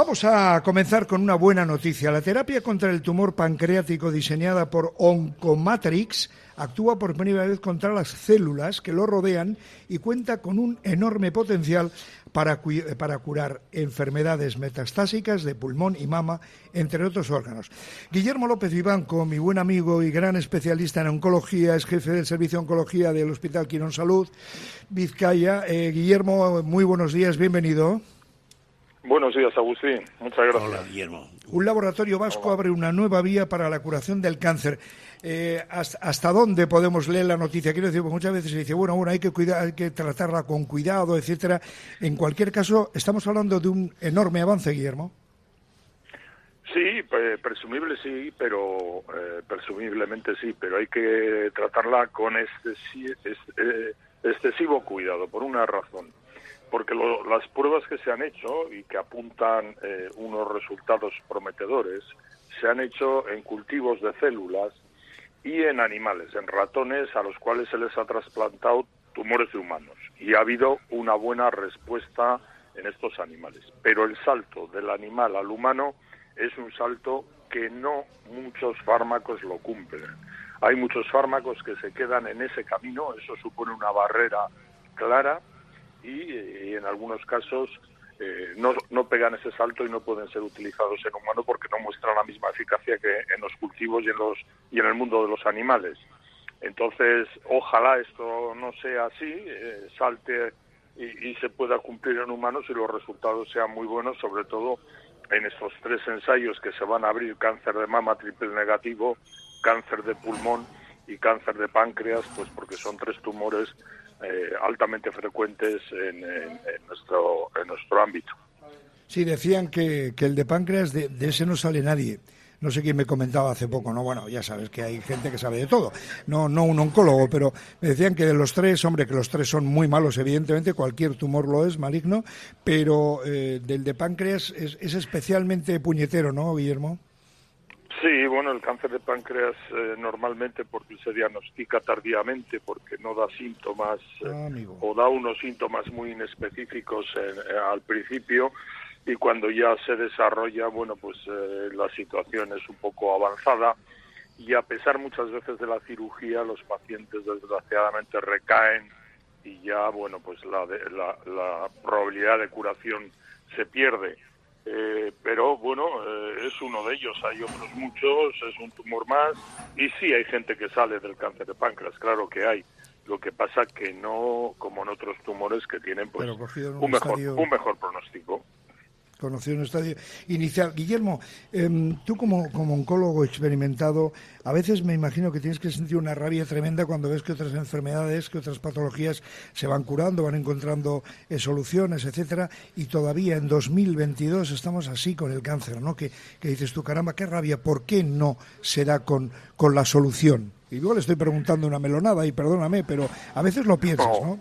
Vamos a comenzar con una buena noticia. La terapia contra el tumor pancreático diseñada por Oncomatrix actúa por primera vez contra las células que lo rodean y cuenta con un enorme potencial para, para, curar enfermedades metastásicas de pulmón y mama, entre otros órganos. Guillermo López Vivanco, mi buen amigo y gran especialista en oncología, es jefe del Servicio de Oncología del Hospital Quirón Salud, Vizcaya. Eh, Guillermo, muy buenos días, bienvenido. Buenos días, Agustín. Muchas gracias. Hola, Guillermo. Un laboratorio vasco abre una nueva vía para la curación del cáncer. Eh, hasta, dónde podemos leer la noticia? Quiero decir, muchas veces se dice, bueno, bueno, hay que, cuidar, hay que tratarla con cuidado, etcétera. En cualquier caso, estamos hablando de un enorme avance, Guillermo. Sí, presumible sí, pero eh, presumiblemente sí, pero hay que tratarla con excesivo, eh, excesivo cuidado, por una razón porque las pruebas que se han hecho y que apuntan eh, unos resultados prometedores se han hecho en cultivos de células y en animales, en ratones a los cuales se les ha trasplantado tumores de humanos y ha habido una buena respuesta en estos animales. Pero el salto del animal al humano es un salto que no muchos fármacos lo cumplen. Hay muchos fármacos que se quedan en ese camino, eso supone una barrera clara y, en algunos casos eh, no, no, pegan ese salto y no pueden ser utilizados en humano porque no muestran la misma eficacia que en los cultivos y en, los, y en el mundo de los animales. Entonces, ojalá esto no sea así, eh, salte y, y, se pueda cumplir en humanos y los resultados sean muy buenos, sobre todo en estos tres ensayos que se van a abrir, cáncer de mama triple negativo, cáncer de pulmón y cáncer de páncreas, pues porque son tres tumores eh, altamente frecuentes en, nuestro, en nuestro ámbito. Sí, decían que, que el de páncreas, de, ese no sale nadie no sé quién me comentaba hace poco, no, bueno, ya sabes que hay gente que sabe de todo, no, no un oncólogo, pero me decían que de los tres, hombre, que los tres son muy malos, evidentemente, cualquier tumor lo es, maligno, pero eh, del de páncreas es, es especialmente puñetero, ¿no, Guillermo? Sí, bueno, el cáncer de páncreas eh, normalmente porque se diagnostica tardíamente, porque no da síntomas ah, eh, o da unos síntomas muy inespecíficos eh, al principio y cuando ya se desarrolla, bueno, pues la situación es un poco avanzada. Y a pesar muchas veces de la cirugía, los pacientes desgraciadamente recaen y ya, bueno, pues la, la, la probabilidad de curación se pierde. Eh, pero bueno, eh, es uno de ellos, hay otros muchos, es un tumor más, y sí hay gente que sale del cáncer de páncreas, claro que hay. Lo que pasa que no como en otros tumores que tienen pues un, mejor, un mejor pronóstico conoció un estadio inicial. Guillermo, em, tú como, como oncólogo experimentado, a veces me imagino que tienes que sentir una rabia tremenda cuando ves que otras enfermedades, que otras patologías se van curando, van encontrando eh, soluciones, etcétera, y todavía en 2022 estamos así con el cáncer, ¿no? Que, que dices tú, caramba, qué rabia, ¿por qué no se da con, con la solución? Y luego le estoy preguntando una melonada y perdóname, pero a veces lo piensas, ¿no?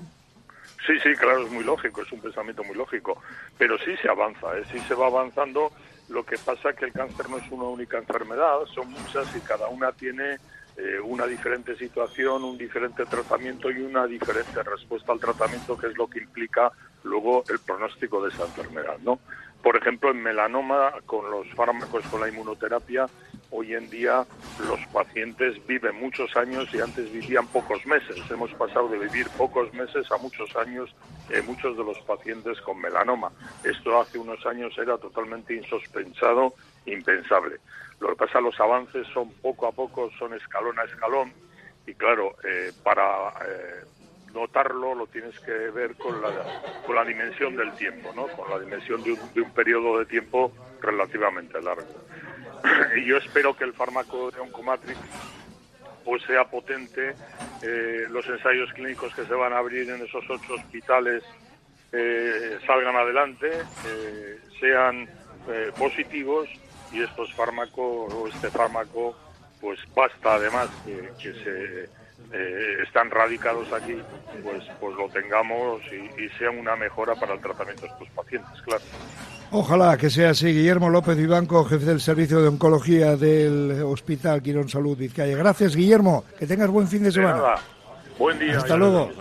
Sí, sí, claro, es muy lógico, es un pensamiento muy lógico, pero sí se avanza, ¿eh? sí se va avanzando. Lo que pasa es que el cáncer no es una única enfermedad, son muchas y cada una tiene eh, una diferente situación, un diferente tratamiento y una diferente respuesta al tratamiento, que es lo que implica luego el pronóstico de esa enfermedad, ¿no? Por ejemplo, en melanoma, con los fármacos, con la inmunoterapia, hoy en día los pacientes viven muchos años y antes vivían pocos meses. Hemos pasado de vivir pocos meses a muchos años en muchos de los pacientes con melanoma. Esto hace unos años era totalmente insospensado, impensable. Lo que pasa, los avances son poco a poco, son escalón a escalón y claro, eh, para eh, notarlo lo tienes que ver con la, con la dimensión del tiempo, ¿no? con la dimensión de un, de un periodo de tiempo relativamente largo. y yo espero que el fármaco de Oncomatrix pues sea potente, eh, los ensayos clínicos que se van a abrir en esos ocho hospitales eh, salgan adelante, eh, sean positivos y estos fármacos o este fármaco pues basta además que, que se están radicados aquí, pues, pues lo tengamos y, y sean una mejora para el tratamiento de estos pacientes, claro. Ojalá que sea así. Guillermo López Vivanco, jefe del Servicio de Oncología del Hospital Quirón Salud Vizcaya. Gracias, Guillermo. Que tengas buen fin de semana. Buen día. Hasta luego.